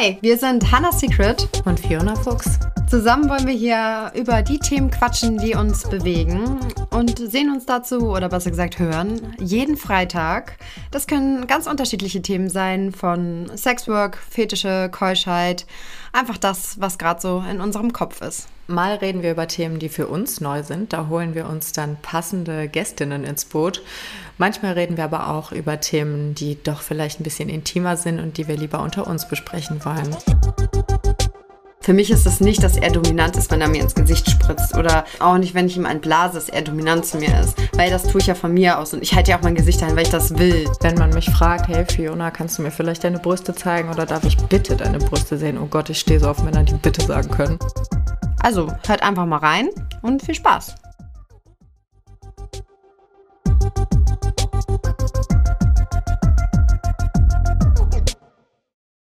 Hi, wir sind Hannah Secret und Fiona Fuchs. Zusammen wollen wir hier über die Themen quatschen, die uns bewegen und sehen uns dazu, oder besser gesagt hören, jeden Freitag. Das können ganz unterschiedliche Themen sein, von Sexwork, Fetische, Keuschheit, einfach das, was gerade so in unserem Kopf ist. Mal reden wir über Themen, die für uns neu sind. Da holen wir uns dann passende Gästinnen ins Boot. Manchmal reden wir aber auch über Themen, die doch vielleicht ein bisschen intimer sind und die wir lieber unter uns besprechen wollen. Für mich ist es nicht, dass er dominant ist, wenn er mir ins Gesicht spritzt. Oder auch nicht, wenn ich ihm ein blase, dass er dominant zu mir ist. Weil das tue ich ja von mir aus. Und ich halte ja auch mein Gesicht ein, weil ich das will. Wenn man mich fragt, hey Fiona, kannst du mir vielleicht deine Brüste zeigen oder darf ich bitte deine Brüste sehen? Oh Gott, ich stehe so auf Männer, die bitte sagen können. Also, hört einfach mal rein und viel Spaß.